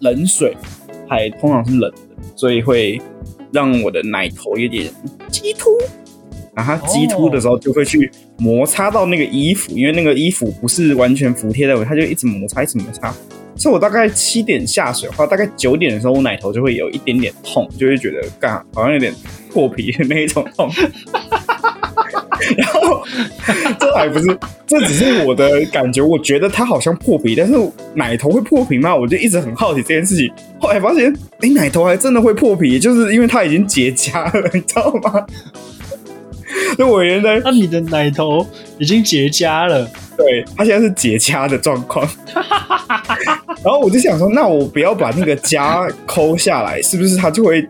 冷水，还通常是冷的，所以会让我的奶头有点激突。然后它激突的时候，就会去摩擦到那个衣服，因为那个衣服不是完全服贴的，它就一直摩擦，一直摩擦。所以我大概七点下水的话，大概九点的时候，我奶头就会有一点点痛，就会觉得干好像有点破皮的那一种痛。然后 这还不是，这只是我的感觉，我觉得它好像破皮，但是奶头会破皮吗？我就一直很好奇这件事情。后来发现，哎，奶头还真的会破皮，就是因为它已经结痂了，你知道吗？那我原来，那你的奶头已经结痂了，对，它现在是结痂的状况。然后我就想说，那我不要把那个痂抠下来，是不是它就会，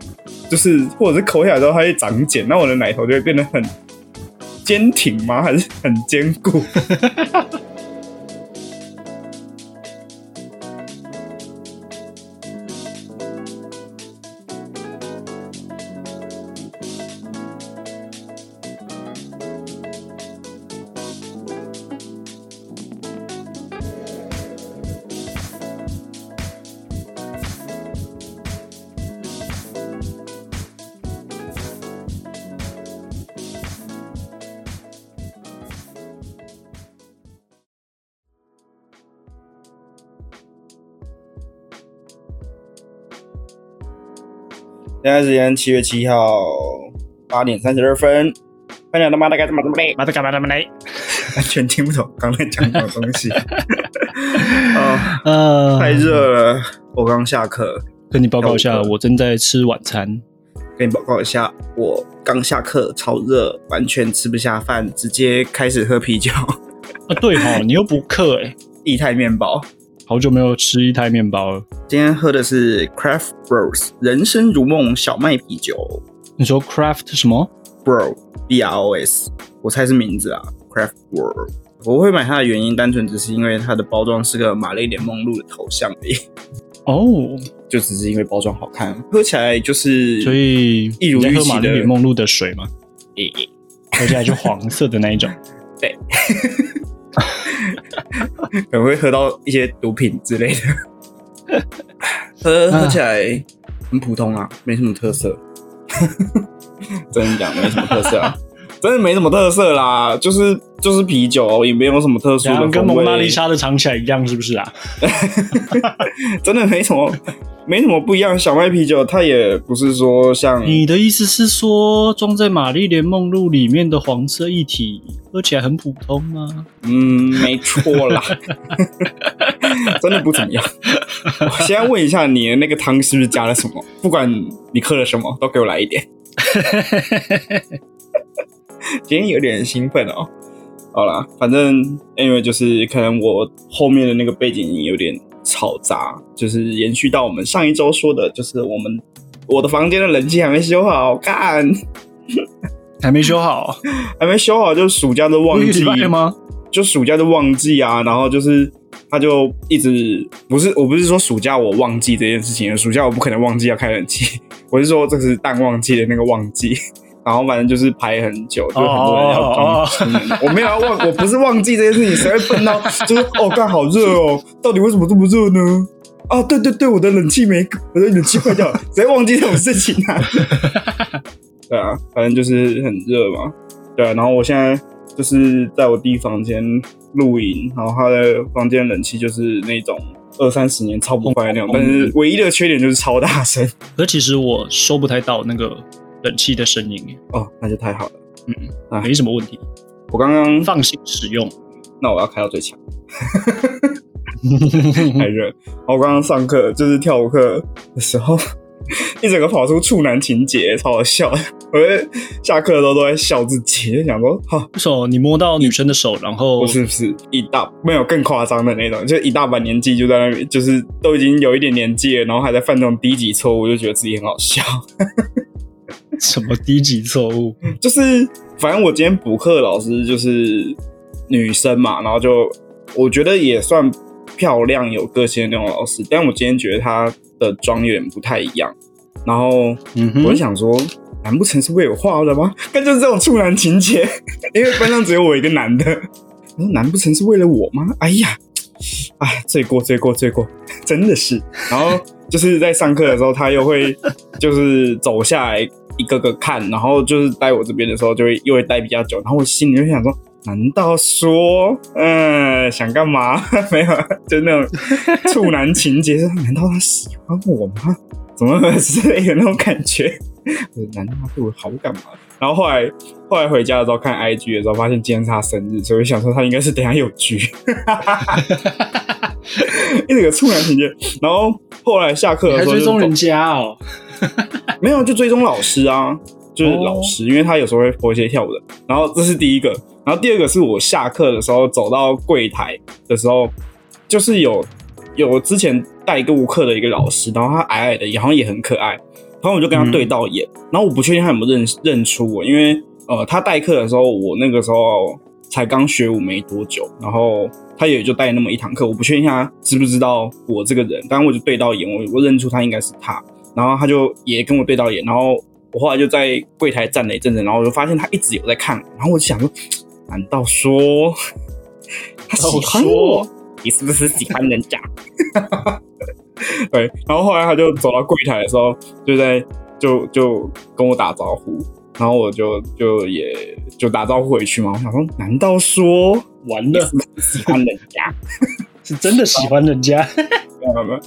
就是或者是抠下来之后它会长茧，那我的奶头就会变得很坚挺吗？还是很坚固？现在时间七月七号八点三十二分，欢迎他妈的干什么？怎么嘞？妈的干嘛？怎么嘞？完全听不懂刚才讲什么东西。啊，呃，太热了，我刚下课。跟你报告一下，我正在吃晚餐。跟你报告一下，我刚下课，超热，完全吃不下饭，直接开始喝啤酒。啊，对哈，你又不课哎，液态面包。好久没有吃一台面包了。今天喝的是 Craft Bros 人生如梦小麦啤酒。你说 Craft 什么？Bro B R O S，我猜是名字啊。Craft Bro，我会买它的原因，单纯只是因为它的包装是个玛丽莲梦露的头像而已。哦，就只是因为包装好看，喝起来就是所以一如预期玛丽莲梦露的水吗？诶，喝起来就黄色的那一种。对。可能会喝到一些毒品之类的，喝喝起来很普通啊，没什么特色。真的讲没什么特色啊，真的没什么特色啦，就是就是啤酒，也没有什么特殊的跟蒙娜丽莎的尝起来一样，是不是啊？真的没什么。没什么不一样，小麦啤酒它也不是说像你的意思是说装在玛丽莲梦露里面的黄色液体喝起来很普通吗？嗯，没错啦，真的不怎么样。我先问一下你的那个汤是不是加了什么？不管你喝了什么都给我来一点。今天有点兴奋哦。好啦，反正因为就是可能我后面的那个背景音有点。吵杂，就是延续到我们上一周说的，就是我们我的房间的冷气还没修好，看还没修好，还没修好，就暑假都忘记吗？就暑假都忘记啊，然后就是他就一直不是，我不是说暑假我忘记这件事情，暑假我不可能忘记要开冷气，我是说这是淡旺季的那个旺季。然后反正就是排很久，就很多人要装。我没有要忘，我不是忘记这件事情，谁会笨到就是哦，干好热哦，到底为什么这么热呢？啊，对对对，我的冷气没，我的冷气坏掉了，谁忘记这种事情啊？对啊，反正就是很热嘛。对啊，然后我现在就是在我弟房间露营，然后他的房间冷气就是那种二三十年超不坏的那种，但是唯一的缺点就是超大声。可其实我收不太到那个。冷气的声音哦，那就太好了，嗯啊，没什么问题。我刚刚放心使用，那我要开到最强，太热。我刚刚上课就是跳舞课的时候，一整个跑出处男情节，超好笑。我下课的时候都在笑自己，就想说，哈，手你摸到女生的手，然后不是不是一大没有更夸张的那种，就一大把年纪就在那边，就是都已经有一点年纪了，然后还在犯这种低级错误，就觉得自己很好笑。什么低级错误？就是反正我今天补课老师就是女生嘛，然后就我觉得也算漂亮有个性的那种老师，但我今天觉得她的妆有点不太一样。然后我就想说，难不成是为我画的吗？但就是这种处男情节，因为班上只有我一个男的。我说难不成是为了我吗？哎呀，啊，罪过罪过罪过，真的是。然后。就是在上课的时候，他又会就是走下来一个个看，然后就是待我这边的时候，就会又会待比较久，然后我心里就想说，难道说，嗯，想干嘛？没有，就那种 处男情节，难道他喜欢我吗？怎么之类的那种感觉？难道他对我好感吗？然后后来后来回家的时候看 IG 的时候，发现今天是他生日，所以想说他应该是等下有局，一整个处男情节。然后后来下课的时候，追踪人家哦，没有就追踪老师啊，就是老师，因为他有时候会播一些跳舞的。然后这是第一个，然后第二个是我下课的时候走到柜台的时候，就是有有之前带过课的一个老师，然后他矮矮的，好像也很可爱。然后我就跟他对到眼，然后我不确定他有没有认认出我，因为呃，他代课的时候，我那个时候才刚学舞没多久，然后他也就带那么一堂课，我不确定他知不知道我这个人。但我就对到眼，我我认出他应该是他，然后他就也跟我对到眼，然后我后来就在柜台站了一阵子，然后我就发现他一直有在看，然后我就想说，难道说 他喜欢我？你是不是喜欢人家？对，然后后来他就走到柜台的时候，就在就就跟我打招呼，然后我就就也就打招呼回去嘛。我想说，难道说完了喜欢人家，是真的喜欢人家？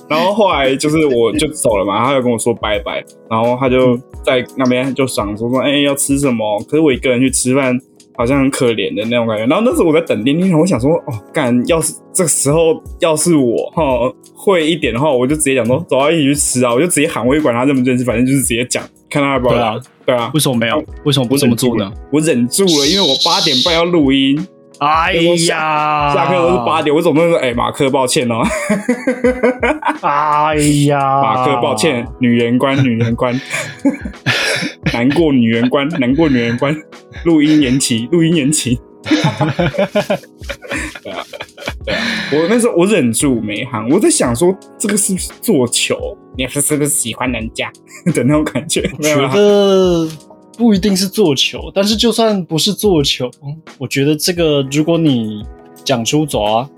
然后后来就是我就走了嘛，他就跟我说拜拜，然后他就在那边就想说说，哎，要吃什么？可是我一个人去吃饭。好像很可怜的那种感觉，然后那时候我在等电梯，我想说，哦，干，要是这个时候要是我哈会一点的话，我就直接讲说，走啊，一起去吃啊，我就直接喊，我也管他认不认识，反正就是直接讲，看他要不要来。对啊，为什么没有？为什么不这么做呢？我忍住了，因为我八点半要录音。哎呀，下课都是八点，我总不能说，哎，马克，抱歉哦。哎呀，马克，抱歉，女人关，女人关。难过女人关，难过女人关，录音延期，录音延期。对啊，对啊，我那时候我忍住没喊，我在想说这个是不是做球？你是是不是喜欢人家的那种感觉？觉得不一定是做球，但是就算不是做球，我觉得这个如果你讲出走啊，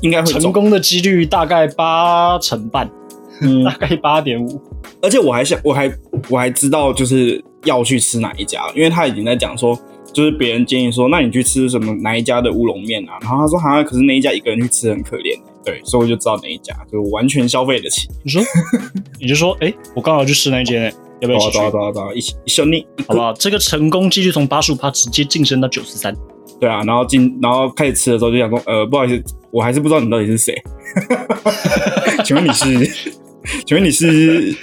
应该会成功的几率大概八成半，嗯，大概八点五。而且我还想，我还我还知道就是。要去吃哪一家？因为他已经在讲说，就是别人建议说，那你去吃什么哪一家的乌龙面啊？然后他说，好像可是那一家一个人去吃很可怜。对，所以我就知道哪一家，就完全消费得起。你说，你就说，哎，我刚好去吃那间，要不要一起去？走走走，一起一兄弟，好不好？这个成功几率从八十五趴直接晋升到九十三。对啊，然后进，然后开始吃的时候就想说，呃，不好意思，我还是不知道你到底是谁。请问你是？请问你是？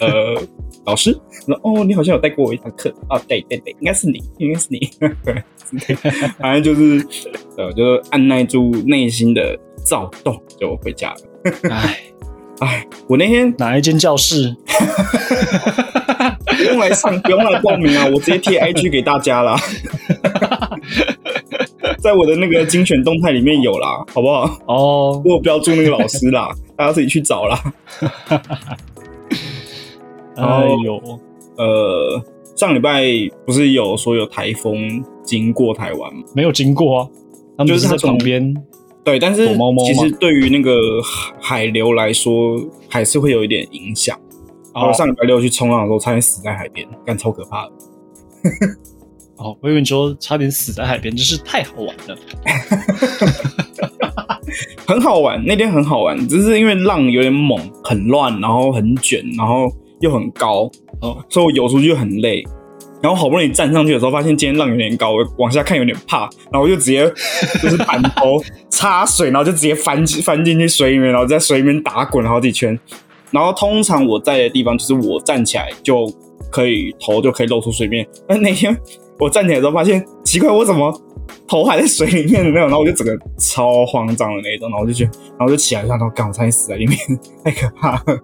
呃。老师说：“哦，你好像有带过我一堂课啊？对对对，应该是你，应该是你。反正就是，呃，就是按耐住内心的躁动，就回家了。哎哎，我那天哪一间教室？不用来上，不用来报名啊！我直接贴 IG 给大家啦。在我的那个精选动态里面有啦，好不好？哦，我标注那个老师啦，大家自己去找啦。”哎呦，呃，上礼拜不是有说有台风经过台湾吗？没有经过啊，他们就是在旁边。对，但是其实对于那个海流来说，还是会有一点影响。然后上礼拜六去冲浪的时候，差点死在海边，干超可怕的。哦，我以为你说差点死在海边，真是太好玩了。很好玩，那天很好玩，只是因为浪有点猛，很乱，然后很卷，然后。又很高哦，所以我游出去很累。然后好不容易站上去的时候，发现今天浪有点高，我往下看有点怕，然后我就直接 就是板头插水，然后就直接翻翻进去水里面，然后在水里面打滚好几圈。然后通常我在的地方，就是我站起来就可以头就可以露出水面。但那天我站起来之后，发现奇怪，我怎么头还在水里面的那种？然后我就整个超慌张的那种，然后我就觉得，然后就起来，然后刚好差点死在里面，太可怕了。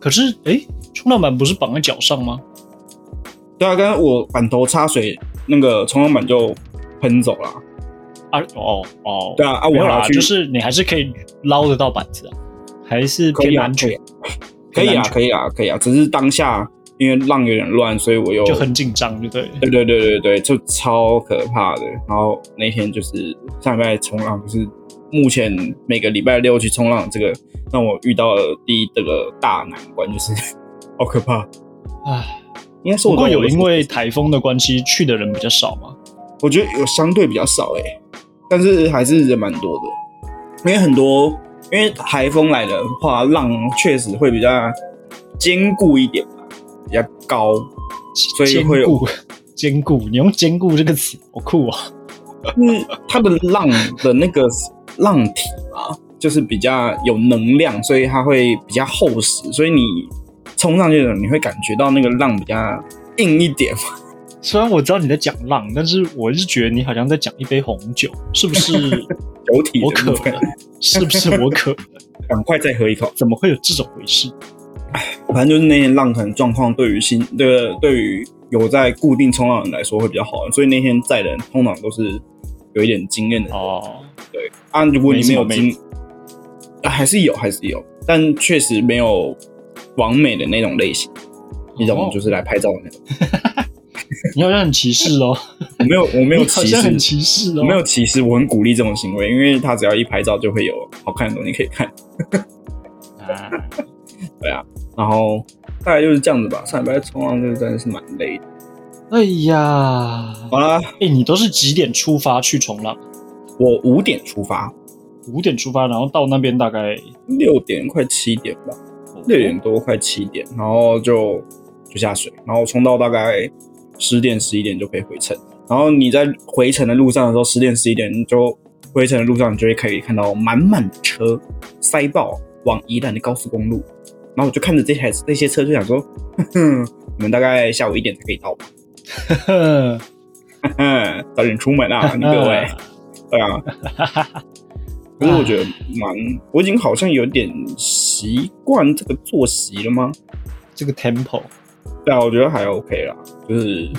可是，哎，冲浪板不是绑在脚上吗？对啊，刚刚我板头插水，那个冲浪板就喷走了。啊，哦哦，对啊，啊，我要去，就是你还是可以捞得到板子啊，还是偏安全？可以啊，可以啊，可以啊，只是当下因为浪有点乱，所以我又就很紧张，对不对？对对对对对，就超可怕的。然后那天就是上礼拜冲浪，就是目前每个礼拜六去冲浪，这个让我遇到了第一这个大难关，就是 好可怕。唉，应该是我不过有因为为台风的关系，去的人比较少嘛。我觉得有相对比较少诶、但是还是人蛮多的，因为很多因为台风来的话，浪确实会比较坚固一点吧，比较高，所以坚会有固，坚固，你用“坚固”这个词，好酷啊。因为它的浪的那个浪体啊，就是比较有能量，所以它会比较厚实，所以你冲上去的时候，你会感觉到那个浪比较硬一点嘛。虽然我知道你在讲浪，但是我是觉得你好像在讲一杯红酒，是不是 酒体我渴了？是不是我渴了？赶快再喝一口。怎么会有这种回事？反正就是那天浪可能状况对于新对对于有在固定冲浪的人来说会比较好，所以那天载的人通常都是有一点经验的人。哦，对啊，如果你没有经，啊还是有还是有，但确实没有完美的那种类型，那种哦就是来拍照的那种。你好像很歧视哦，我没有我没有歧视，歧视哦，我没有歧视，我很鼓励这种行为，因为他只要一拍照就会有好看的东西可以看。啊。对啊，然后大概就是这样子吧。上礼拜冲浪就是真的是蛮累的。哎呀，好啦，哎，你都是几点出发去冲浪？我五点出发，五点出发，然后到那边大概六点快七点吧，六点多快七点，然后就就下水，然后冲到大概十点十一点就可以回程。然后你在回程的路上的时候，十点十一点你就回程的路上，你就会可以看到满满的车塞爆往宜兰的高速公路。然后我就看着这台这些车，就想说，哼哼，你们大概下午一点才可以到吧？呵哼哼，早点出门啊，你各位。对啊，可是我觉得蛮，我已经好像有点习惯这个作息了吗？这个 tempo 对啊，我觉得还 OK 啦，就是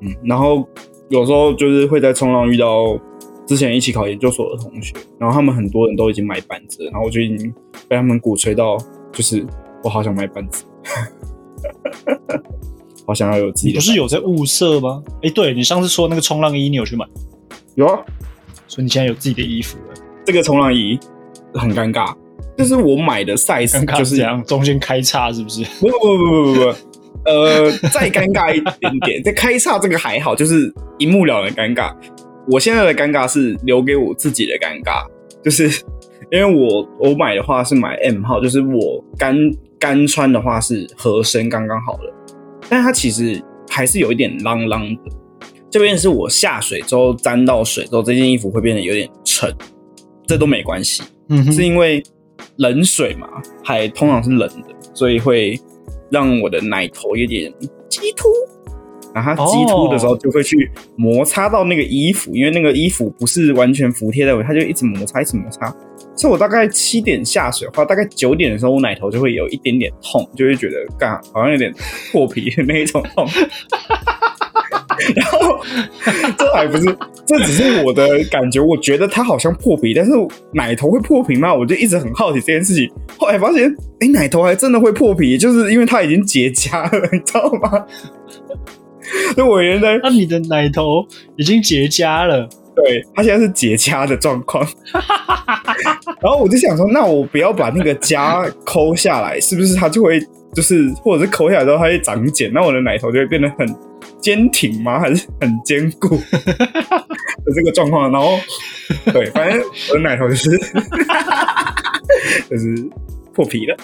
嗯，然后有时候就是会在冲浪遇到之前一起考研究所的同学，然后他们很多人都已经买板子，然后我就已经被他们鼓吹到，就是我好想买板子，好想要有自己的板子。是有在物色吗？哎，对你上次说那个冲浪衣，你有去买，有啊？所以你现在有自己的衣服了。这个冲浪衣很尴尬，就是我买的 size 就是这样，中间开叉是不是？不不不不不不，呃，再尴尬一点点，这开叉这个还好，就是一目了然的尴尬。我现在的尴尬是留给我自己的尴尬，就是因为我我买的话是买 M 号，就是我干干穿的话是合身刚刚好的，但它其实还是有一点啷啷的。这边是我下水之后沾到水之后，这件衣服会变得有点沉，这都没关系。是因为冷水嘛，海通常是冷的，所以会让我的奶头有点激突。然后它激突的时候，就会去摩擦到那个衣服，因为那个衣服不是完全服贴在我，它就一直摩擦，一直摩擦。所以我大概七点下水的话，大概九点的时候，我奶头就会有一点点痛，就会觉得干好像有点破皮的那一种痛。然后这还不是，这只是我的感觉，我觉得它好像破皮，但是奶头会破皮吗？我就一直很好奇这件事情。后来发现，哎、奶头还真的会破皮，就是因为它已经结痂了，你知道吗？所以我原来那你的奶头已经结痂了，对它现在是结痂的状况，然后我就想说，那我不要把那个痂抠下来，是不是它就会就是，或者是抠下来之后它会长茧，那我的奶头就会变得很坚挺吗？还是很坚固 的这个状况？然后对，反正我的奶头就是 就是破皮了。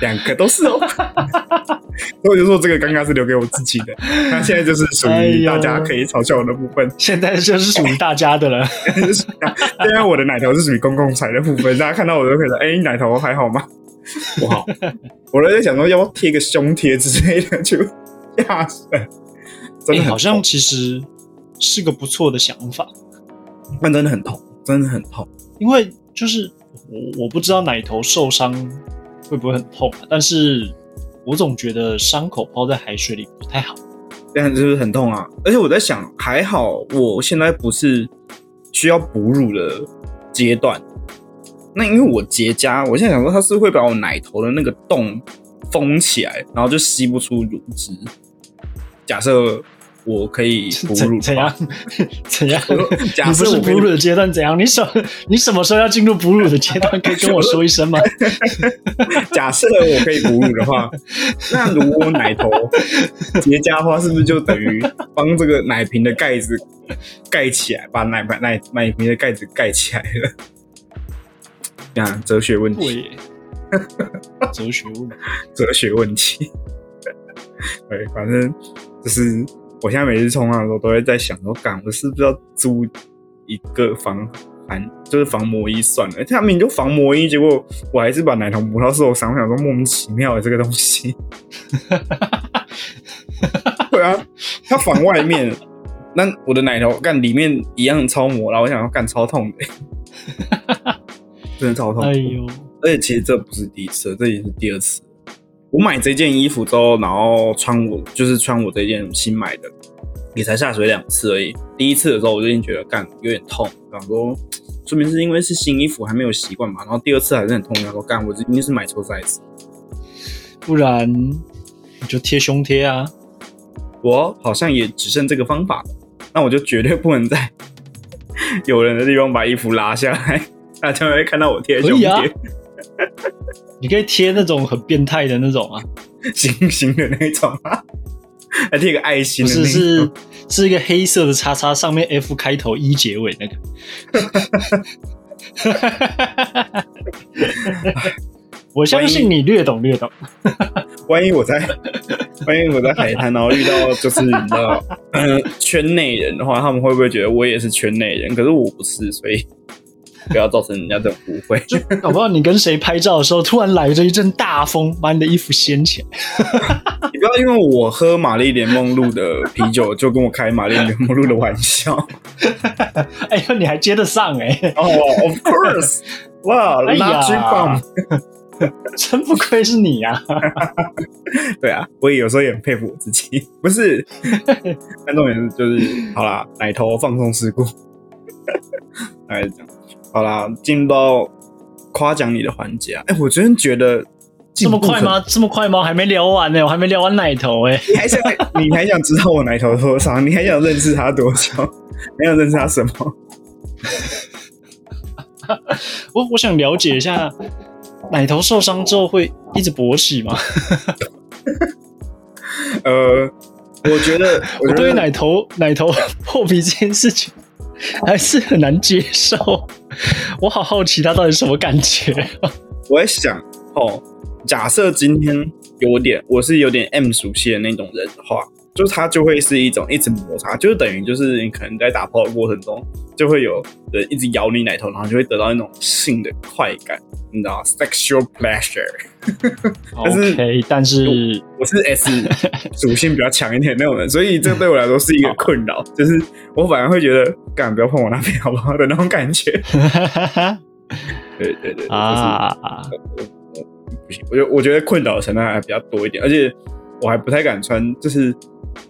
两个都是哦，所以我就说这个尴尬是留给我自己的。那现在就是属于大家可以嘲笑我的部分。现在就是属于大家的了。现在我的奶头是属于公共财的部分，大家看到我都可以说：“哎、你奶头还好吗？”不好。我在想说，要不要贴个胸贴之类的，就吓死了。真的好像，其实是个不错的想法，但真的很痛，真的很痛。因为就是我我不知道奶头受伤会不会很痛、啊，但是我总觉得伤口泡在海水里不太好。但就是很痛啊！而且我在想，还好我现在不是需要哺乳的阶段。那因为我结痂，我现在想说，它是会把我奶头的那个洞封起来，然后就吸不出乳汁。假设我可以哺乳怎怎样？怎样？假设我哺乳的阶段怎样？你什你什么时候要进入哺乳的阶段？可以跟我说一声吗？假设我可以哺乳的话，那如果奶头结痂的话，是不是就等于帮这个奶瓶的盖子盖起来，把奶奶奶瓶的盖子盖起来了？这样 哲学问题，哲学问题。哲学问题。对，反正就是我现在每次冲浪的时候，都会在想说，干，我是不是要租一个防寒，就是防磨衣算了？他明明就防磨衣，结果我还是把奶头磨到受伤，我想说莫名其妙的这个东西。对啊，它防外面，那我的奶头干里面一样超磨，然后我想要干超痛的，真的超痛。哎呦，而且其实这不是第一次，这也是第二次。我买这件衣服之后，然后穿我就是穿我这件新买的，也才下水两次而已。第一次的时候我就已经觉得干有点痛，想说说明是因为是新衣服还没有习惯嘛。然后第二次还是很痛，然后干我这一定是买错 size。不然你就贴胸贴啊。我好像也只剩这个方法了，那我就绝对不能在 有人的地方把衣服拉下来，大家会看到我贴胸贴啊 你可以贴那种很变态的那种啊，星星的那种啊，还贴个爱心不的那是种。是是一个黑色的叉叉，上面 F 开头，E 结尾那个。我相信你略懂略懂。万一我在，万一我在海滩，然后遇到就是你知道，呃，圈内人的话，他们会不会觉得我也是圈内人？可是我不是，所以不要造成人家这种误会。搞不好你跟谁拍照的时候，突然来着一阵大风，把你的衣服掀起来。你不要因为我喝玛丽莲梦露的啤酒，就跟我开玛丽莲梦露的玩笑。哎呦，你还接得上哎、哦、o f course，哇 哎呀，Lucky Bomb，真不愧是你啊！对啊，我也有时候也很佩服我自己。不是，但重点是就是，好啦，奶头放松事故，大概是这样。好啦，进入到夸奖你的环节啊！哎、我真的觉得这么？快吗？这么快吗？我还没聊完呢、我还没聊完奶头哎、你还想你还想知道我奶头多少？你还想认识他多久？你想认识他什么？我我想了解一下，奶头受伤之后会一直勃起吗？呃，我觉得，我对奶头奶头破皮这件事情还是很难接受。我好好奇他到底什么感觉。我在想哦，假设今天有点我是有点 M 熟悉的那种人的话，就是它就会是一种一直摩擦，就是等于就是你可能在打炮的过程中，就会有人一直咬你奶头，然后就会得到那种性的快感，你知道，sexual pleasure。但是 OK，但是我是 S 属性比较强一点那种人，所以这对我来说是一个困扰，就是我反而会觉得，干不要碰我那边好不好的那种感觉。对对对，就是啊，不行，我觉得我觉得困扰的成分还比较多一点，而且我还不太敢穿就是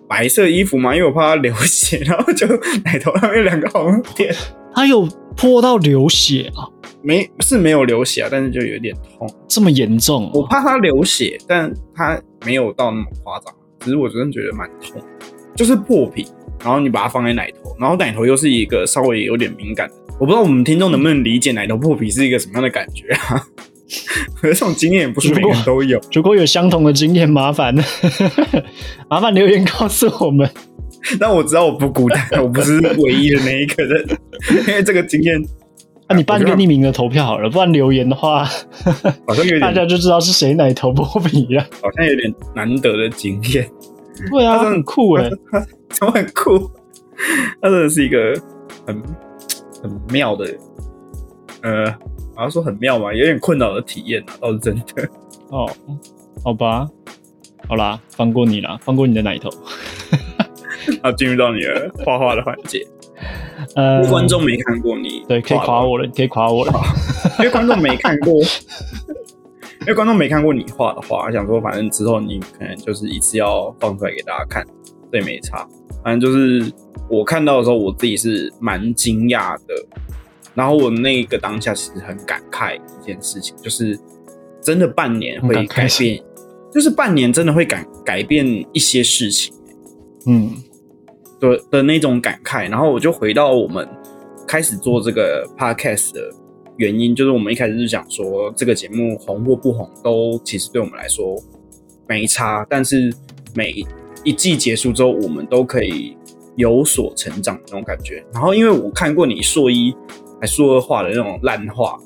白色衣服嘛，因为我怕它流血，然后就奶头上面两个红点，它有泼到流血啊，没是没有流血啊，但是就有点痛。这么严重、哦？我怕它流血，但它没有到那么夸张，只是我真的觉得蛮痛，就是破皮，然后你把它放在奶头，然后奶头又是一个稍微有点敏感的，我不知道我们听众能不能理解奶头破皮是一个什么样的感觉啊？可 是这种经验也不是每个人都有。如果有相同的经验，麻烦 麻烦留言告诉我们。但我知道我不孤单，我不是唯一的那一个人，因为这个经验那、你办一个匿名的投票好了，不然留言的话，好像有大家，就知道是谁奶头波比了。好像有点难得的经验，对啊，他很酷哎、怎么很酷？他真的是一个很很妙的，呃，好像说很妙嘛，有点困扰的体验啊，倒是真的。哦，好吧，好啦，放过你啦，放过你的奶头。好，进入到你的 画画的环节，呃观众没看过你，对，可以夸，我了，你可以夸我了。因为观众没看过。因为观众没看过你画的画，想说反正之后你可能就是一次要放出来给大家看，这也没差。反正就是我看到的时候，我自己是蛮惊讶的。然后我那个当下其实很感慨一件事情，就是真的半年会改变，就是半年真的会改改变一些事情嗯，的的那种感慨。然后我就回到我们开始做这个 podcast 的原因，就是我们一开始就讲说，这个节目红或不红，都其实对我们来说没差，但是每一季结束之后，我们都可以有所成长的那种感觉。然后因为我看过你硕一还硕二画的那种烂画，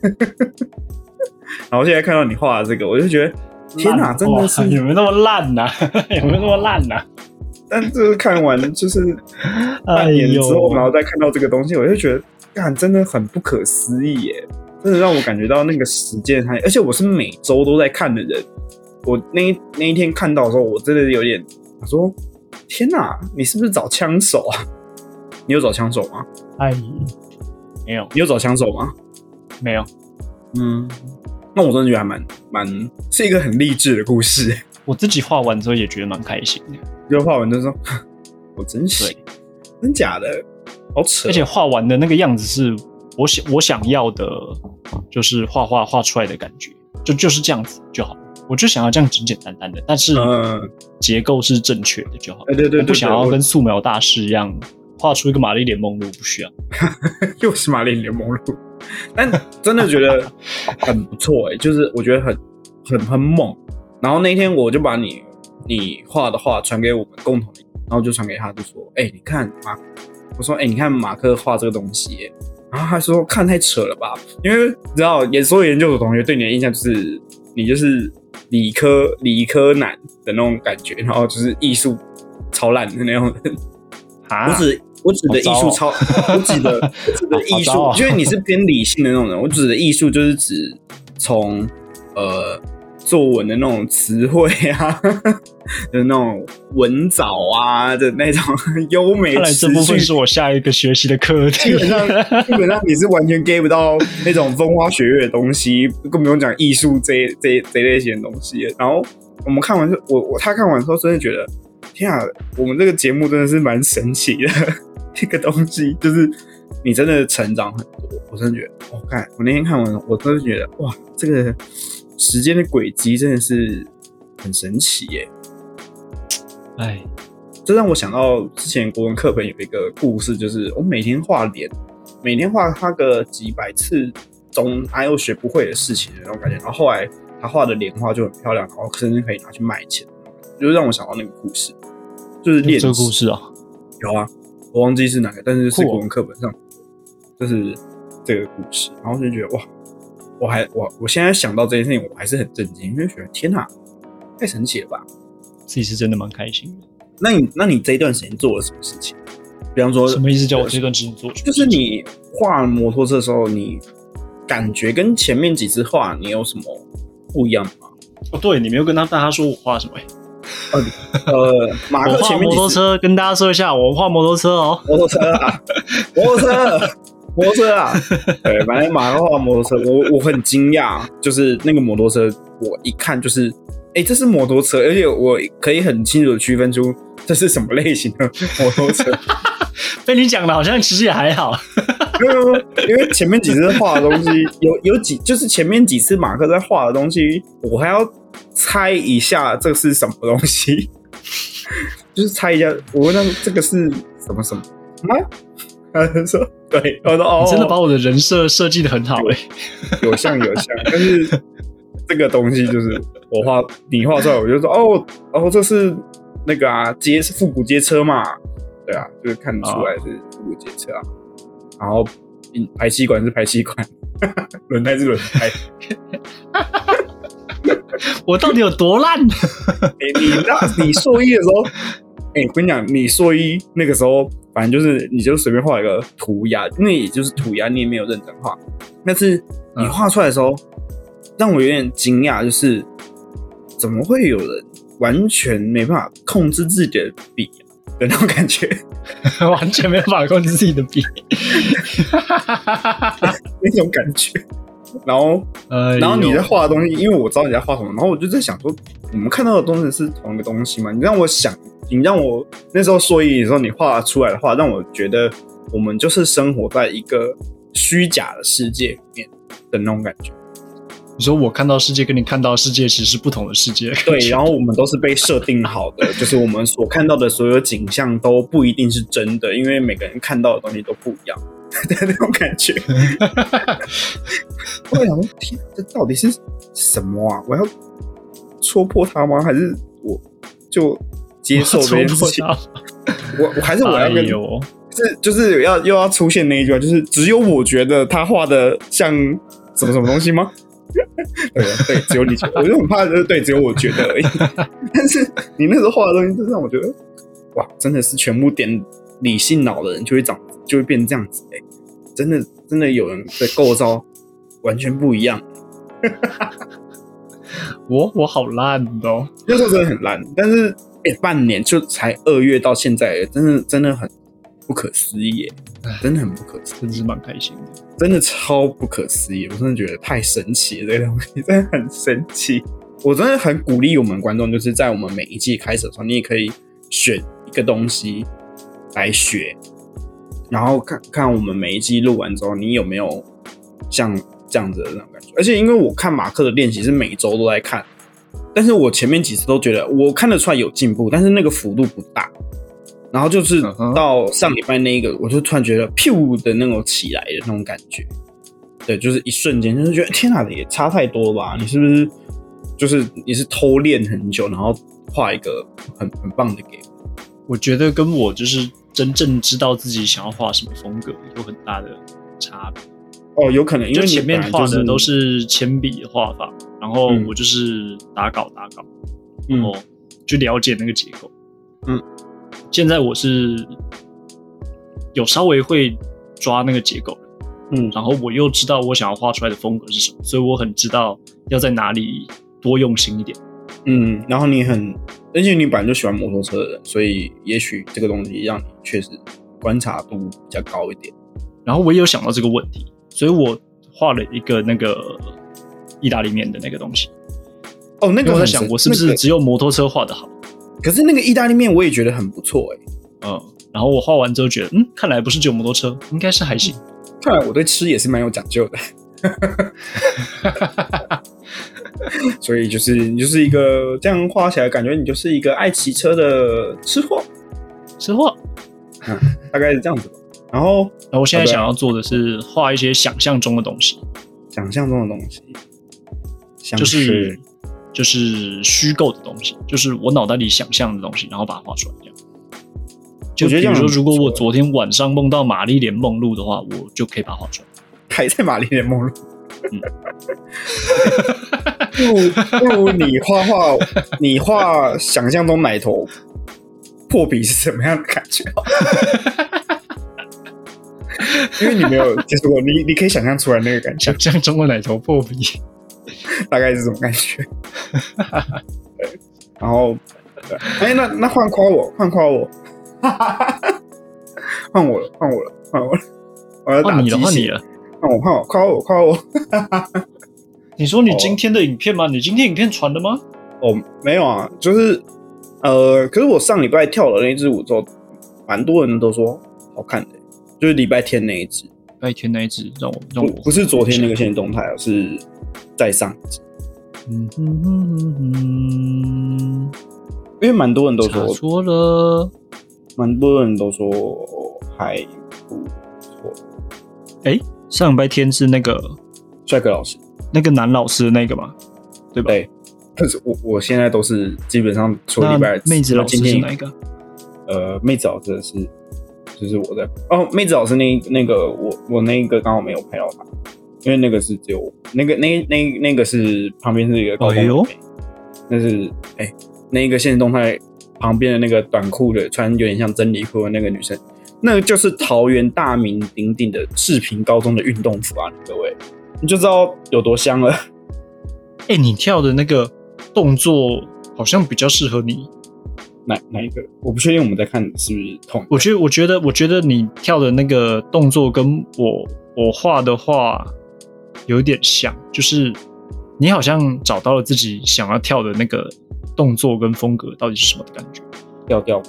然后现在看到你画的这个，我就觉得天哪，真的是 有没有那么烂呐、有没有那么烂呐、但就是看完就是半年之后，然后再看到这个东西，我就觉得，干真的很不可思议耶！真的让我感觉到那个时间还，而且我是每周都在看的人。我那一那一天看到的时候，我真的有点，我说天哪，你是不是找枪手啊？你有找枪手吗？哎，没有你有找枪手吗？没有，嗯，那我真的觉得还蛮蛮是一个很励志的故事。我自己画完之后也觉得蛮开心的，就画完就说，我真行，真假的，好扯。而且画完的那个样子是我想我想要的，就是画画画出来的感觉，就就是这样子就好。我就想要这样简简单单的，但是嗯，结构是正确的就好。对对对对我不想要跟素描大师一样画出一个玛丽莲梦露，不需要。又是玛丽莲梦露，但真的觉得很不错哎、就是我觉得很很很猛。然后那天我就把你你画的画传给我们共同，然后就传给他，就说：“哎、你看马，我说：哎、你看马克画这个东西、然后他说：“看太扯了吧？因为你知道，演所有研究所同学对你的印象就是你就是理科理科男的那种感觉，然后就是艺术超烂的那种。啊我指 我指的艺术超，我指的我指的艺术因为你是偏理性的那种人，我指的艺术就是指从呃作文的那种词汇啊的那种文藻啊的那种 优美看来词这部分是我下一个学习的课题。基本上，基本上你是完全 get 不到那种风花雪月的东西，更不用讲艺术这这这一类型的东西。然后我们看完之后，我我他看完之后，真的觉得，天啊，我们这个节目真的是蛮神奇的 一个东西，就是你真的成长很多。我真的觉得，我、看我那天看完，我真的觉得，哇，这个时间的轨迹真的是很神奇耶。哎，这让我想到之前国文课本有一个故事，就是我每天画脸，每天画他个几百次，总哪有学不会的事情的那种感觉。然后后来他画的莲花就很漂亮，然后甚至可以拿去卖钱，就是让我想到那个故事，就是练这个故事啊，有啊，我忘记是哪个，但是是酷哦国文课本上，就是这个故事，然后就觉得哇，我还我我现在想到这件事情，我还是很震惊，因为觉得天哪，太神奇了吧！自己是真的蛮开心的。那你那你这一段时间做了什么事情？比方说，什么意思？叫我这段时间做就是你画摩托车的时候，你感觉跟前面几次画你有什么不一样吗？哦，对你没有跟他大家说我画什么、欸？呃，马我画克前面摩托车，跟大家说一下，我画摩托车哦。摩托车啊，摩托车，摩托车啊，对，反正马克画摩托车，我我很惊讶，就是那个摩托车，我一看就是，哎、这是摩托车，而且我可以很清楚的区分出这是什么类型的摩托车。被你讲的好像其实也还好。没有，没有因为前面几次画的东西有有几，就是前面几次马克在画的东西，我还要猜一下这是什么东西，就是猜一下。我问他这个是什么什么吗？他说对，我说哦，你真的把我的人设设计的很好哎、有像有像，但是这个东西就是我画你画出来，我就说哦哦，这是那个啊街是复古街车嘛，对啊，就是看得出来是复古街车啊。然后嗯排气管是排气管，轮胎是轮胎。我到底有多烂？你你那你硕一的时候，哎、我跟你讲，你硕一那个时候，反正就是你就随便画一个涂鸦，那也就是涂鸦，你也没有认真画。但是你画出来的时候，让我有点惊讶，就是怎么会有人完全没办法控制自己的笔啊的那种感觉，完全没有办法控制自己的笔。那种感觉。然后，呃，然后你在画的东西，因为我知道你在画什么，然后我就在想说，我们看到的东西是同一个东西吗？你让我想，你让我那时候说一说，你画出来的话，让我觉得我们就是生活在一个虚假的世界里面的那种感觉。你说我看到世界跟你看到世界其实是不同的世界。对，然后我们都是被设定好的，就是我们所看到的所有景象都不一定是真的，因为每个人看到的东西都不一样 的那种感觉。我想说，天，这到底是什么啊？我要戳破它吗？还是我就接受这件事情？我我还是我要跟，是就是要又要出现那一句话，就是只有我觉得他画的像什么什么东西吗？对对，只有你觉得，我就很怕，就是对，只有我觉得而已。但是你那时候画的东西，就让我觉得，哇，真的是全部点理性脑的人就会长，就会变成这样子哎，真的真的有人的构造完全不一样。我我好烂哦，那时候真的很烂，但是哎，半年就才二月到现在，真的真的很不可思议，真的很不可思议，真是蛮开心的。真的超不可思议，我真的觉得太神奇了，这个东西真的很神奇。我真的很鼓励我们观众，就是在我们每一季开始的时候，你也可以选一个东西来学，然后看看我们每一季录完之后，你有没有像这样子的那种感觉。而且因为我看马克的练习是每周都在看，但是我前面几次都觉得我看得出来有进步，但是那个幅度不大。然后就是到上礼拜那一个，我就突然觉得“噗”的那种起来的那种感觉，对，就是一瞬间，就是觉得天哪，也差太多吧？你是不是就是你是偷练很久，然后画一个很很棒的给我？我觉得跟我就是真正知道自己想要画什么风格有很大的差别。哦，有可能，因为前面画的都是铅笔的画法，然后我就是打稿打稿，然后去了解那个结构，嗯。现在我是有稍微会抓那个结构嗯，然后我又知道我想要画出来的风格是什么，所以我很知道要在哪里多用心一点，嗯，然后你很，而且你本来就喜欢摩托车的人，所以也许这个东西让你确实观察度比较高一点。然后我也有想到这个问题，所以我画了一个那个意大利面的那个东西。哦，那个我在想，我是不是只有摩托车画的好？可是那个意大利面我也觉得很不错哎，嗯，然后我画完之后觉得，嗯，看来不是只有摩托车，应该是还行。看来我对吃也是蛮有讲究的，所以就是你就是一个这样画起来，感觉你就是一个爱骑车的吃货，吃货，嗯，大概是这样子。然后，然后我现在想要做的是画一些想象中的东西，想象中的东西，就是。就是虚构的东西，就是我脑袋里想象的东西，然后把它画出来。这样，就比如说，如果我昨天晚上梦到玛丽莲梦露的话，我就可以把它画出来。还在玛丽莲梦露？嗯，不不如你画画，你画想象中奶头破皮是什么样的感觉？因为你没有接触过，你你可以想象出来那个感觉。想象中的奶头破皮。大概是什么感觉，对，然后，哎，那那换夸我，换夸我，换我了，换我了，换我了，我要打你了，换你了，换我，换我，夸我，夸我。你说你今天的影片吗？你今天影片传的吗？哦，没有啊，就是呃，可是我上礼拜跳了那支舞之后，蛮多人都说好看的，就是礼拜天那一支，礼拜天那一支让我让我不是昨天那个现实动态啊，是。再上，嗯哼哼哼哼，因为蛮多人都说错了，蛮多人都说还不错。哎，上礼拜天是那个帅哥老师，那个男老师的那个嘛，对吧？对，但是我我现在都是基本上除礼拜妹子老师是哪一个？呃，妹子老师是就是我在哦，妹子老师那那个我我那个刚好没有拍到他。因为那个是只有那个那那那个是旁边是一个高中妹，那是哎那一个现实动态旁边的那个短裤的穿有点像真理裤的那个女生，那个就是桃园大名鼎鼎的赤平高中的运动服啊，各位你就知道有多香了。哎，你跳的那个动作好像比较适合你，哪哪一个？我不确定我们在看是不是同。我觉得我觉得我觉得你跳的那个动作跟我我画的画。有点像，就是你好像找到了自己想要跳的那个动作跟风格到底是什么的感觉，调调，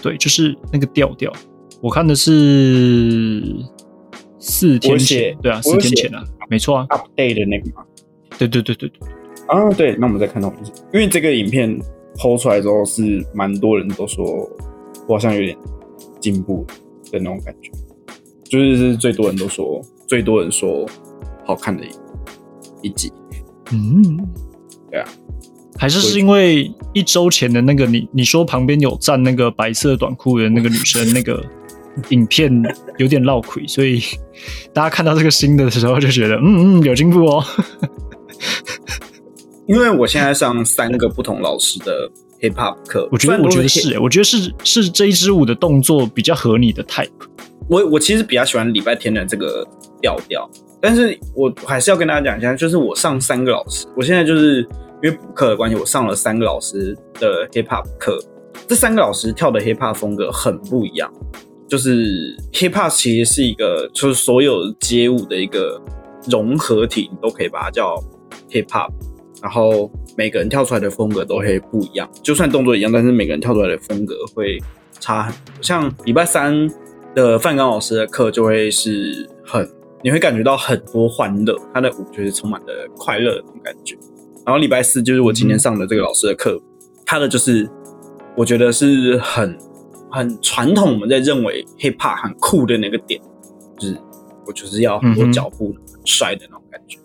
对，就是那个调调。我看的是四天前，对啊，四天前啊，没错啊，update 的那个嘛。对对对对对。啊，对，那我们再看到，因为这个影片抛出来之后，是蛮多人都说我好像有点进步的那种感觉，就是是最多人都说，最多人说好看的一集。嗯，对啊，还是是因为一周前的那个你你说旁边有站那个白色短裤的那个女生那个影片有点绕亏，所以 大家看到这个新的时候就觉得嗯嗯有进步哦。因为我现在上三个不同老师的 hip hop 课，我觉得我觉得是，我觉得是是这一支舞的动作比较合你的 type。我我其实比较喜欢礼拜天的这个调调，但是我还是要跟大家讲一下，就是我上三个老师，我现在就是因为补课的关系，我上了三个老师的 hip hop 课，这三个老师跳的 hip hop 风格很不一样，就是 hip hop 其实是一个就是所有街舞的一个融合体，你都可以把它叫 hip hop。然后每个人跳出来的风格都会不一样，就算动作一样，但是每个人跳出来的风格会差很多。像礼拜三的范刚老师的课就会是很，你会感觉到很多欢乐，他的舞就是充满了快乐的那种感觉。然后礼拜四就是我今天上的这个老师的课，他的就是我觉得是很很传统，我们在认为 hip hop 很酷的那个点，就是我就是要很多脚步帅的那种感觉。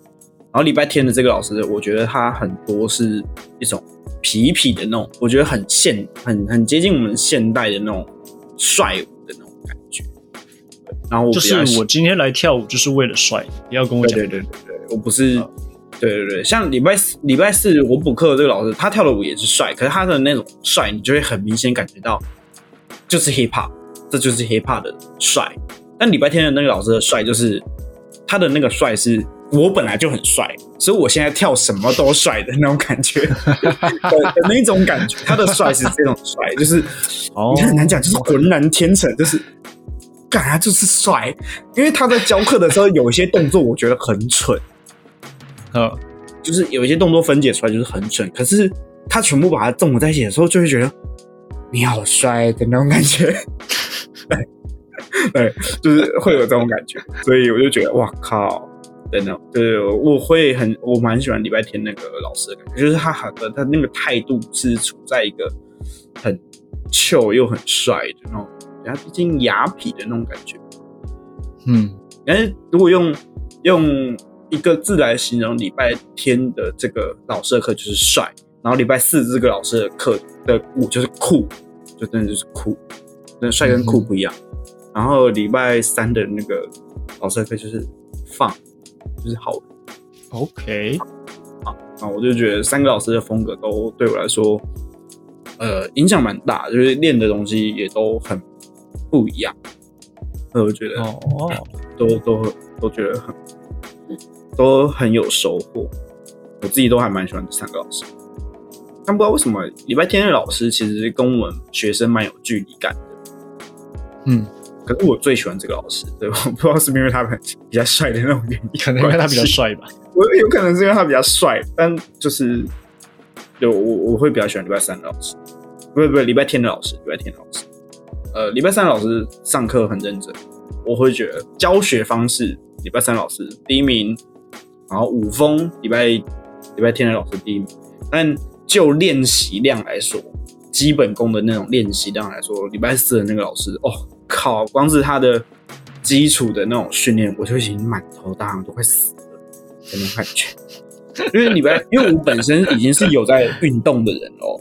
然后礼拜天的这个老师，我觉得他很多是一种痞痞的那种，我觉得很现、很很接近我们现代的那种帅舞的那种感觉。然后就是我今天来跳舞就是为了帅，不要跟我讲。对对对对，我不是。对对对，像礼拜四礼拜四我补课的这个老师，他跳的舞也是帅，可是他的那种帅，你就会很明显感觉到就是 hip hop，这就是 hip hop 的帅。但礼拜天的那个老师的帅，就是他的那个帅是。我本来就很帅，所以我现在跳什么都帅的那种感觉，的那种感觉。他的帅是这种帅，就是你很难讲，就是浑然天成，就是感觉就是帅。因为他在教课的时候有一些动作，我觉得很蠢，呃，就是有一些动作分解出来就是很蠢，可是他全部把它综合在一起的时候，就会觉得你好帅的那种感觉。对，对，就是会有这种感觉，所以我就觉得哇靠。真的，对，我会很，我蛮喜欢礼拜天那个老师的感觉，就是他好的，他那个态度是处在一个很秀又很帅的那种，然后毕竟雅痞的那种感觉。嗯，但是如果用用一个字来形容礼拜天的这个老师的课，就是帅；然后礼拜四这个老师的课的舞就是酷，就真的就是酷，那帅跟酷不一样。然后礼拜三的那个老师的课就是放。就是好，OK，啊啊，我就觉得三个老师的风格都对我来说，呃，影响蛮大，就是练的东西也都很不一样。我觉得哦，都都都觉得很都很有收获。我自己都还蛮喜欢这三个老师，但不知道为什么礼拜天的老师其实跟我们学生蛮有距离感的。嗯。可是我最喜欢这个老师，对我？不知道是因为他比较帅的那种原因，可能因为他比较帅吧。我有可能是因为他比较帅，但就是就我我会比较喜欢礼拜三的老师，不是不是礼拜天的老师，礼拜天的老师。呃，礼拜三老师上课很认真，我会觉得教学方式礼拜三老师第一名，然后五峰礼拜礼拜天的老师第一名，但就练习量来说，基本功的那种练习量来说，礼拜四的那个老师哦。靠！光是他的基础的那种训练，我就已经满头大汗，都快死了真的感觉。因为礼拜，因为我本身已经是有在运动的人哦，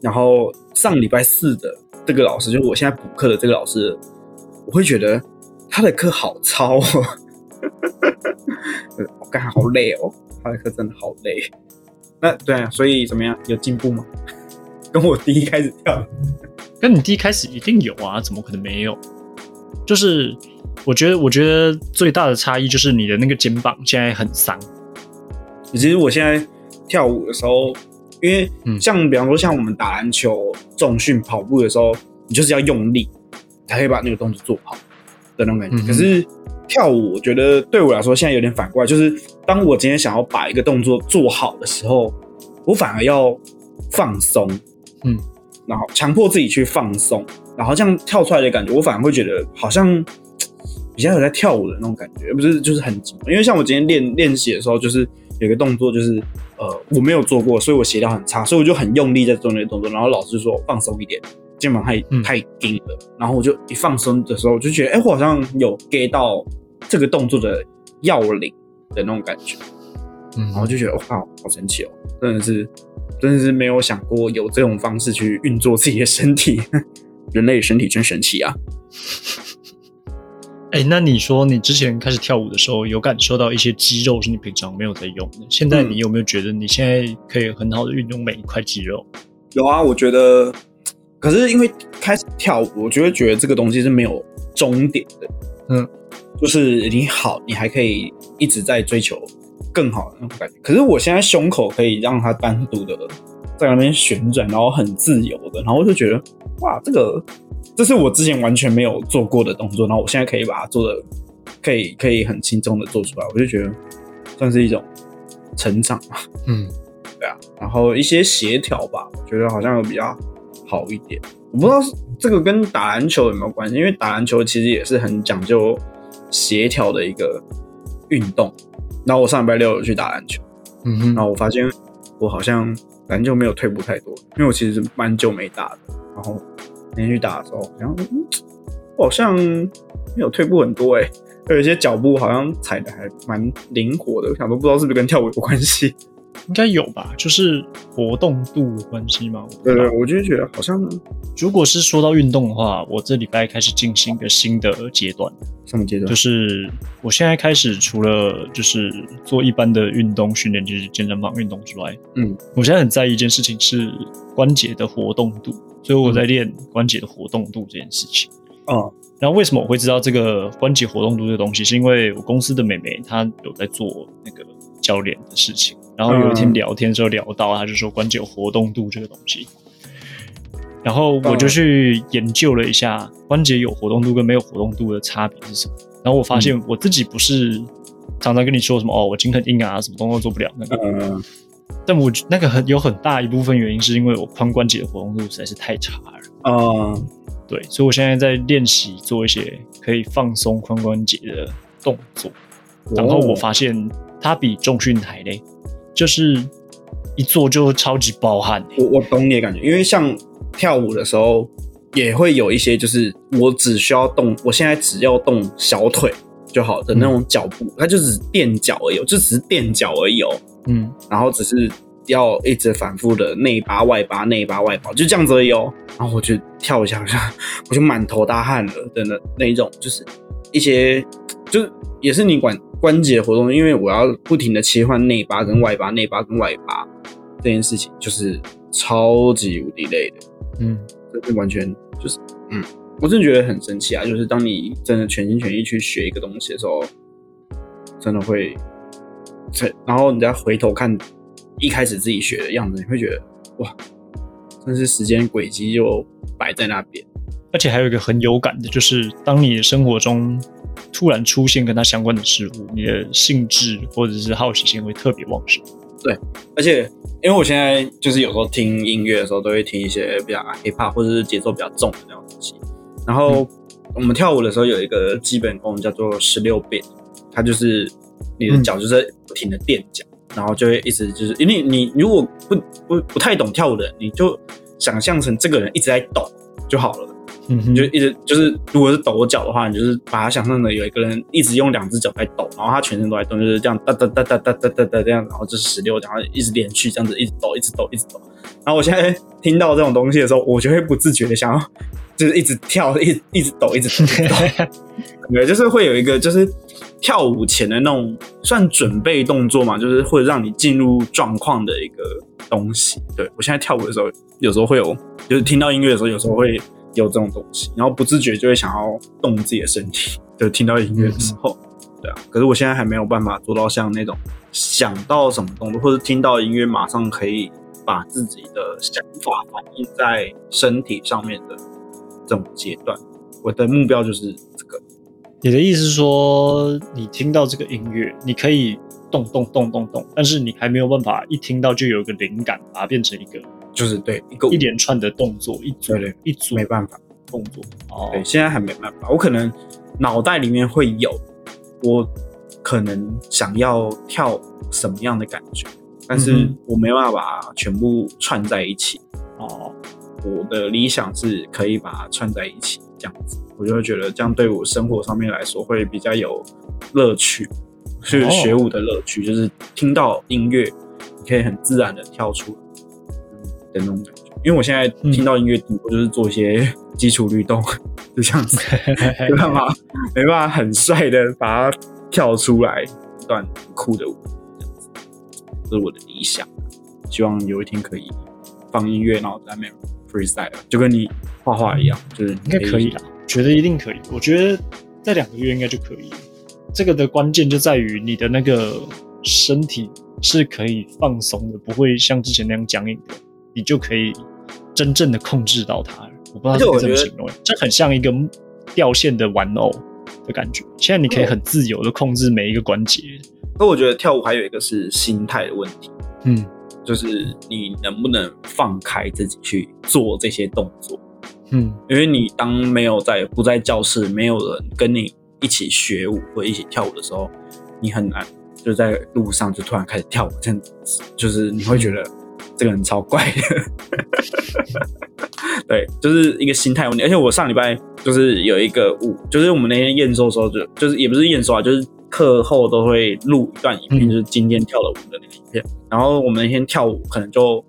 然后上礼拜四的这个老师，就是我现在补课的这个老师，我会觉得他的课好糙哦，我干好累哦，他的课真的好累。那对啊，所以怎么样？有进步吗？跟我第一开始跳。跟你第一开始一定有啊，怎么可能没有？就是我觉得，我觉得最大的差异就是你的那个肩膀现在很伤。其实我现在跳舞的时候，因为像比方说像我们打篮球、重训、跑步的时候，你就是要用力才可以把那个动作做好的那种感觉。可是跳舞，我觉得对我来说现在有点反过来，就是当我今天想要把一个动作做好的时候，我反而要放松。嗯。然后强迫自己去放松，然后这样跳出来的感觉，我反而会觉得好像比较有在跳舞的那种感觉，不是就是很紧。因为像我今天练练习的时候，就是有个动作就是呃我没有做过，所以我协调很差，所以我就很用力在做那个动作，然后老师说放松一点，肩膀太太硬了，然后我就一放松的时候，我就觉得哎，我好像有 get 到这个动作的要领的那种感觉，嗯，然后就觉得哇，好神奇哦，真的是真的是没有想过有这种方式去运作自己的身体，人类身体真神奇啊。哎，那你说你之前开始跳舞的时候，有感受到一些肌肉是你平常没有在用的？现在你有没有觉得你现在可以很好的运用每一块肌肉？有啊，我觉得。可是因为开始跳舞，我就会觉得这个东西是没有终点的。嗯，就是你好，你还可以一直在追求更好的那种感觉。可是我现在胸口可以让它单独的在那边旋转，然后很自由的，然后我就觉得哇，这个。这是我之前完全没有做过的动作，然后我现在可以把它做的，可以可以很轻松的做出来，我就觉得算是一种成长嘛。嗯，对啊。然后一些协调吧，我觉得好像有比较好一点。我不知道这个跟打篮球有没有关系，因为打篮球其实也是很讲究协调的一个运动。然后我上礼拜六有去打篮球，嗯哼，然后我发现我好像篮球没有退步太多，因为我其实蛮久没打的，然后。连续打的时候，然后我好像没有退步很多哎，有一些脚步好像踩的还蛮灵活的，我想都不知道是不是跟跳舞有关系。应该有吧，就是活动度的关系嘛。对对，我就觉得好像，如果是说到运动的话，我这礼拜开始进行一个新的阶段。什么阶段？就是我现在开始除了就是做一般的运动训练，就是健身房运动之外，嗯，我现在很在意一件事情是关节的活动度，所以我在练关节的活动度这件事情。哦，然后为什么我会知道这个关节活动度这个东西？是因为我公司的美眉她有在做那个教练的事情。然后有一天聊天的时候聊到，他就说关节活动度这个东西，然后我就去研究了一下关节有活动度跟没有活动度的差别是什么。然后我发现我自己不是常常跟你说什么哦，我筋很硬啊，什么动作做不了那个。但我那个很有很大一部分原因是因为我髋关节的活动度实在是太差了。嗯，对，所以我现在在练习做一些可以放松髋关节的动作。然后我发现它比重训还累。就是一做就超级爆汗，我我懂你的感觉，因为像跳舞的时候也会有一些，就是我只需要动，我现在只要动小腿就好的那种脚步，它就只是垫脚而已，就只是垫脚而已哦。嗯，然后只是要一直反复的内八外八内八外八，就这样子而已哦。然后我就跳一下，我就满头大汗了的那那一种，就是一些就是也是你管。关节活动，因为我要不停的切换内八跟外八，内八跟外八这件事情就是超级无敌累的，嗯，这是完全就是，嗯，我真的觉得很神奇啊！就是当你真的全心全意去学一个东西的时候，真的会，然后你再回头看一开始自己学的样子，你会觉得哇，真是时间轨迹就摆在那边，而且还有一个很有感的，就是当你生活中。突然出现跟它相关的事物，你的兴致或者是好奇心会特别旺盛。对，而且因为我现在就是有时候听音乐的时候，都会听一些比较 hip hop 或者是节奏比较重的那种东西。然后我们跳舞的时候有一个基本功叫做十六变，它就是你的脚就是不停的垫脚，然后就会一直就是，因为你如果不不不太懂跳舞的，你就想象成这个人一直在抖就好了。你就一直就是，如果是抖脚的话，你就是把它想象的有一个人一直用两只脚在抖，然后他全身都在动，就是这样哒哒哒哒哒哒哒哒这样，然后就是十六，然后一直连续这样子一直抖，一直抖，一直抖。然后我现在听到这种东西的时候，我就会不自觉的想要，就是一直跳，一一直抖，一直抖。对，就是会有一个就是跳舞前的那种算准备动作嘛，就是会让你进入状况的一个东西。对我现在跳舞的时候，有时候会有，就是听到音乐的时候，有时候会。有这种东西，然后不自觉就会想要动自己的身体，就听到音乐的时候，对啊。可是我现在还没有办法做到像那种想到什么动作，或者听到音乐马上可以把自己的想法反映在身体上面的这种阶段。我的目标就是这个。你的意思是说，你听到这个音乐，你可以动动动动动，但是你还没有办法一听到就有一个灵感，把它变成一个。就是对一个一连串的动作，一组一组没办法动作哦。对，现在还没办法。我可能脑袋里面会有，我可能想要跳什么样的感觉，但是我没办法把它全部串在一起。哦，我的理想是可以把它串在一起，这样子，我就会觉得这样对我生活上面来说会比较有乐趣，是学舞的乐趣，就是听到音乐，你可以很自然的跳出的那种感觉。因为我现在听到音乐，顶多就是做一些基础律动，就这样子，没办法，没办法很帅的把它跳出来一段酷的舞，这样子，这是我的理想。希望有一天可以放音乐，然后在那边 freestyle，就跟你画画一样，就是应该可以啦，觉得一定可以。我觉得在两个月应该就可以。这个的关键就在于你的那个身体是可以放松的，不会像之前那样僵硬的。你就可以真正的控制到它。我不知道怎么形容，这很像一个掉线的玩偶的感觉。现在你可以很自由的控制每一个关节。那我觉得跳舞还有一个是心态的问题，嗯，就是你能不能放开自己去做这些动作，嗯，因为你当没有在不在教室，没有人跟你一起学舞或一起跳舞的时候，你很难就在路上就突然开始跳舞，这样就是你会觉得。这个人超怪的，对，就是一个心态问题。而且我上礼拜就是有一个舞，就是我们那天验收的时候，就就是也不是验收啊，就是课后都会录一段影片，就是今天跳的舞的那个影片。然后我们那天跳舞可能就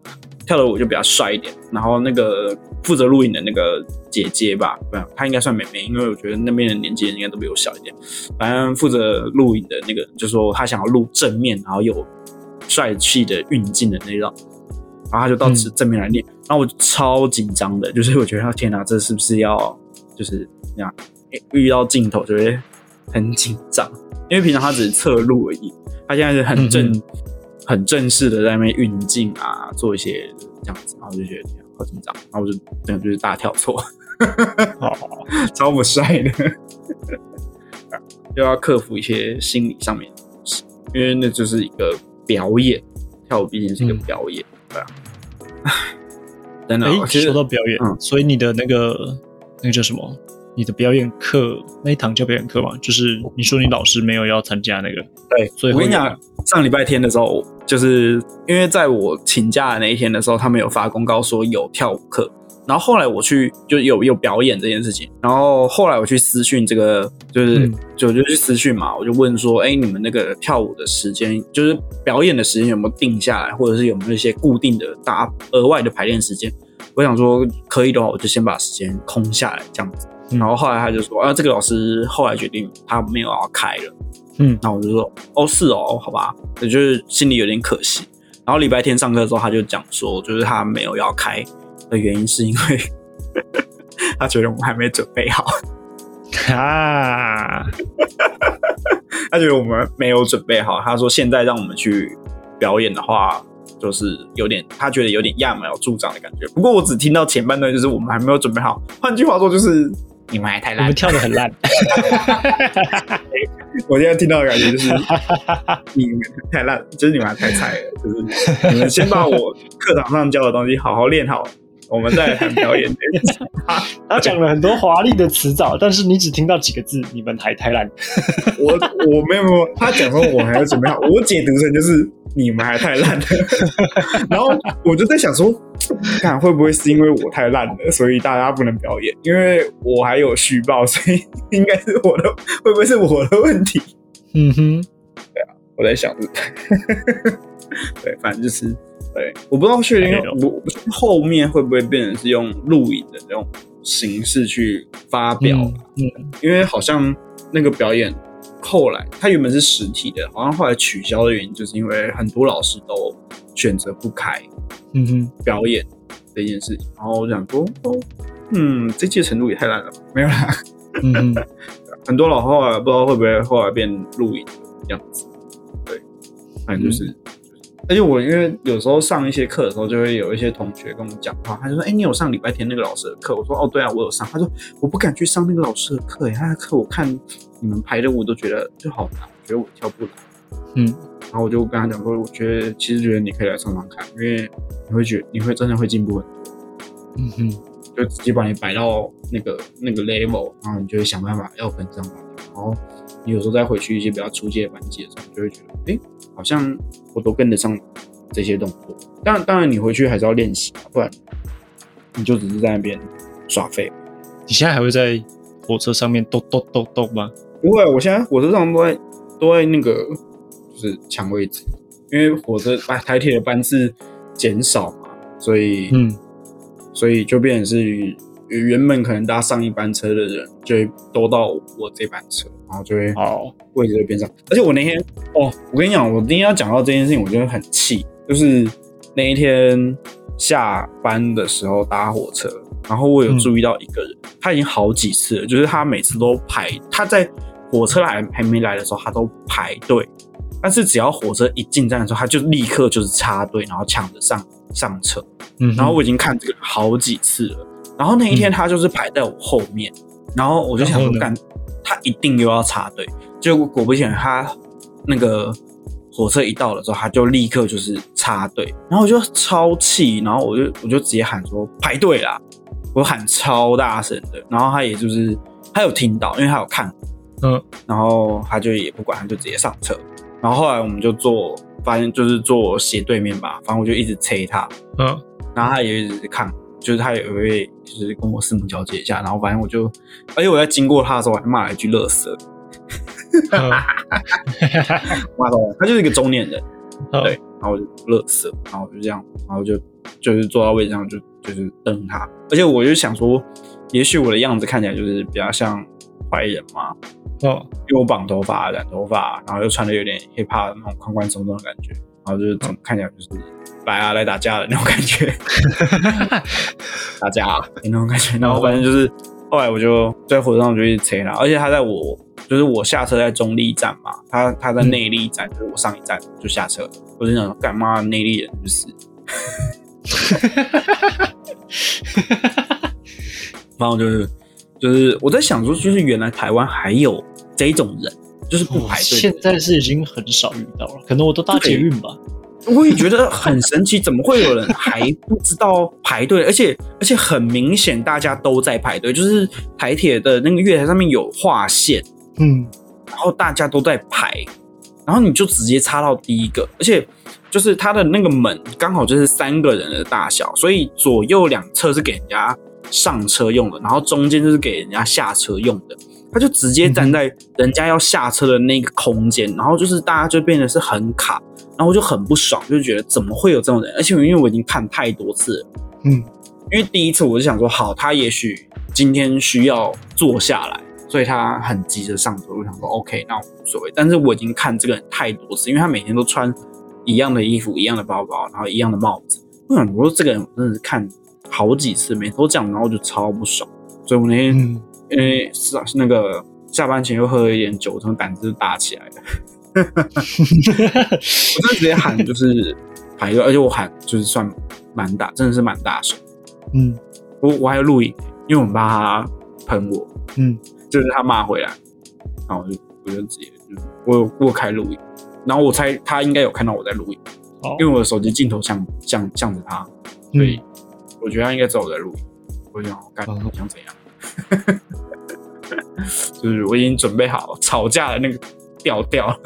跳的舞就比较帅一点。然后那个负责录影的那个姐姐吧，不，她应该算妹妹，因为我觉得那边的年纪应该都比我小一点。反正负责录影的那个就说她想要录正面，然后有帅气的运镜的那种。然后他就到正正面来练，然后我超紧张的，就是我觉得天哪，这是不是要就是这样遇到镜头就会很紧张？因为平常他只是侧录而已，他现在是很正很正式的在那边运镜啊，做一些这样子，然后就觉得好紧张，然后我就真的就是大跳错，超不帅的，又要克服一些心理上面的东西，因为那就是一个表演，跳舞毕竟是一个表演。对啊，真的。哎，说到表演，所以你的那个那个叫什么？你的表演课那一堂叫表演课嘛？就是你说你老师没有要参加那个？对，所以我跟你讲，上礼拜天的时候，就是因为在我请假的那一天的时候，他们有发公告说有跳舞课。然后后来我去就有有表演这件事情，然后后来我去私讯这个就是就就去私讯嘛，我就问说，哎，你们那个跳舞的时间，就是表演的时间有没有定下来，或者是有没有一些固定的搭额外的排练时间？我想说可以的话，我就先把时间空下来这样子。然后后来他就说，啊，这个老师后来决定他没有要开了。嗯，那我就说，哦，是哦，好吧，也就是心里有点可惜。然后礼拜天上课的时候，他就讲说，就是他没有要开。的原因是因为 他觉得我们还没准备好啊，他觉得我们没有准备好。他说现在让我们去表演的话，就是有点他觉得有点揠苗助长的感觉。不过我只听到前半段，就是我们还没有准备好。换句话说，就是你们还太烂，我们跳的很烂。我现在听到的感觉就是你们太烂，就是你们还太菜了。就是你们先把我课堂上教的东西好好练好。我们在谈表演，他讲了很多华丽的词藻，但是你只听到几个字，你们还太烂。我我没有没有，他讲说我还要怎么样，我解读成就是你们还太烂了。然后我就在想说，看会不会是因为我太烂了，所以大家不能表演？因为我还有虚报，所以应该是我的，会不会是我的问题？嗯哼，对啊，我在想，对，反正就是。对，我不知道确定我后面会不会变成是用录影的这种形式去发表。嗯，因为好像那个表演后来它原本是实体的，好像后来取消的原因就是因为很多老师都选择不开，嗯哼，表演这件事情。然后我想说，哦，嗯，这届程度也太烂了，没有啦。嗯，很多老后来不知道会不会后来变录影的样子。对，反正就是。而且我因为有时候上一些课的时候，就会有一些同学跟我讲话，他就说：“哎，你有上礼拜天那个老师的课？”我说：“哦，对啊，我有上。”他说：“我不敢去上那个老师的课，哎，他的课我看你们排的舞都觉得就好难，我觉得我跳不来。”嗯，然后我就跟他讲说：“我觉得其实觉得你可以来上上看，因为你会觉你会真的会进步很多。”嗯哼，就直接把你摆到那个那个 level，然后你就会想办法要跟上吧。然后你有时候再回去一些比较初阶的班级的时候，就会觉得，哎，好像我都跟得上这些动作。当然，当然你回去还是要练习，不然你就只是在那边耍废。你现在还会在火车上面咚咚咚咚吗？不会，我现在火车上都在都在那个就是抢位置，因为火车啊台铁的班次减少嘛，所以嗯，所以就变成是原本可能搭上一班车的人就会都到我这班车，然后就会哦位置就变上。而且我那天哦，我跟你讲，我今天要讲到这件事情，我觉得很气，就是那一天下班的时候搭火车，然后我有注意到一个人，他已经好几次了，就是他每次都排他在。火车还还没来的时候，他都排队，但是只要火车一进站的时候，他就立刻就是插队，然后抢着上上车。嗯，然后我已经看这个好几次了。然后那一天他就是排在我后面，然后我就想说，干，他一定又要插队。结果果不其然，他那个火车一到了之后，他就立刻就是插队，然后我就超气，然后我就我就直接喊说排队啦，我喊超大声的，然后他也就是他有听到，因为他有看。嗯，然后他就也不管，他就直接上车。然后后来我们就坐，发现就是坐斜对面吧。反正我就一直催他，嗯，然后他也一直看，就是他也会就是跟我四目交接一下。然后反正我就，而且我在经过他的时候，还骂了一句“乐色”，骂到他就是一个中年人，对，然后我就乐色，然后我就这样，然后就就是坐到位置上就就是瞪他。而且我就想说，也许我的样子看起来就是比较像坏人嘛。哦，因为我绑头发、染头发，然后又穿的有点 hiphop 那种宽宽松松的感觉，然后就是总看起来就是来啊来打架的那种感觉，打架那种感觉。然后反正就是后来我就在火车上就一直催他，而且他在我就是我下车在中立站嘛，他他在内力站，就是我上一站就下车，我就想干嘛内力人就是，然后就是。就是我在想说，就是原来台湾还有这种人，就是不排队。现在是已经很少遇到了，可能我都搭捷运吧。我也觉得很神奇，怎么会有人还不知道排队？而且而且很明显，大家都在排队，就是台铁的那个月台上面有划线，嗯，然后大家都在排，然后你就直接插到第一个，而且就是它的那个门刚好就是三个人的大小，所以左右两侧是给人家。上车用的，然后中间就是给人家下车用的，他就直接站在人家要下车的那个空间，然后就是大家就变得是很卡，然后我就很不爽，就觉得怎么会有这种人？而且因为我已经看太多次了，嗯，因为第一次我就想说，好，他也许今天需要坐下来，所以他很急着上车，我想说 OK，那无所谓。但是我已经看这个人太多次，因为他每天都穿一样的衣服、一样的包包，然后一样的帽子，我想说这个人真的是看。好几次，每次都这样，然后就超不爽。所以我那天因为是那个下班前又喝了一点酒，从胆子就大起来了。我就直接喊，就是排队，而且我喊就是算蛮大，真的是蛮大声。嗯，我我还有录影，因为我们怕他喷我。嗯，就是他骂回来，然后我就我就直接就我有我开录影，然后我猜他应该有看到我在录影，因为我的手机镜头向向向着他，所以。我觉得他应该知道我在录音，我想干想怎样，就是我已经准备好吵架的那个调调了。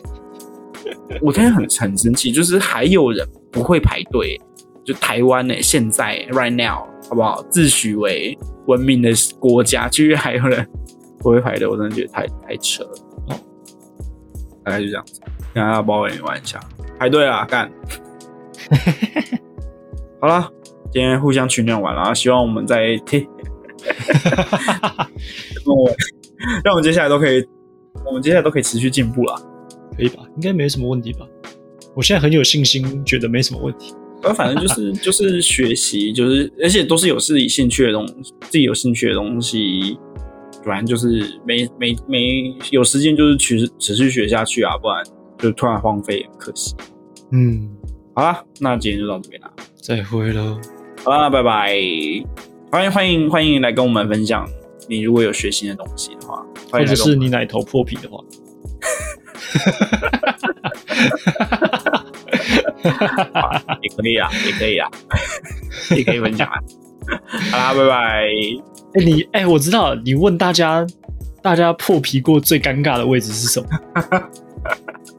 我真的很很生气，就是还有人不会排队，就台湾呢，现在 right now 好不好？自诩为文明的国家，居然还有人不会排队，我真的觉得太太扯了。哦，大概就这样子，跟大家抱怨玩一下，排队啊，干！好了。今天互相取暖完了，希望我们在听，我让我们接下来都可以，我们接下来都可以持续进步了，可以吧？应该没什么问题吧？我现在很有信心，觉得没什么问题。反正就是 就是学习，就是而且都是有自己兴趣的东西，自己有兴趣的东西，不然就是没没没有时间，就是持持续学下去啊，不然就突然荒废，可惜。嗯，好啦，那今天就到这边啦，再会喽。好啦，拜拜！欢迎欢迎欢迎来跟我们分享，你如果有学新的东西的话，或者是你奶头破皮的话，也可以啊，也可以啊，也可以分享啊。好啦，拜拜！哎，你哎，我知道你问大家大家破皮过最尴尬的位置是什么？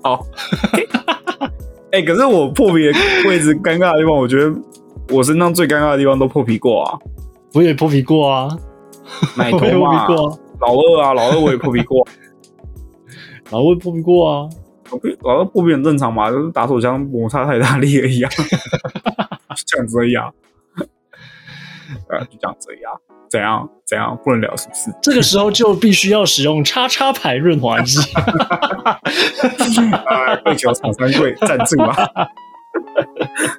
好，哎，可是我破皮的位置尴尬的地方，我觉得我身上最尴尬的地方都破皮过啊。我也破皮过啊，奶头 啊，老二啊，老二我也破皮过，老二破皮过啊，老二破皮很正常嘛，就是打手枪摩擦太大力而已啊，这样子而已啊，啊，就这样子而已啊。怎样？怎样？不能聊是不是？这个时候就必须要使用叉叉牌润滑剂。跪求厂商跪赞助啊！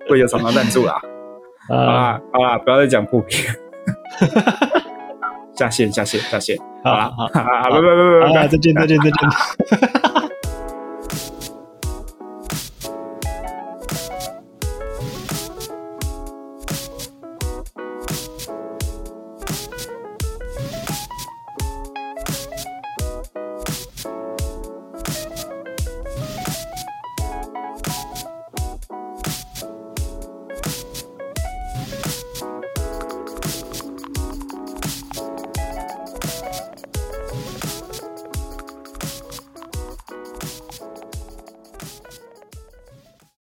跪求厂商赞助啊！好啦，好啦，不要再讲破皮。下线，下线，下线。好了，好，好，拜拜拜拜拜拜，再见，再见，再见。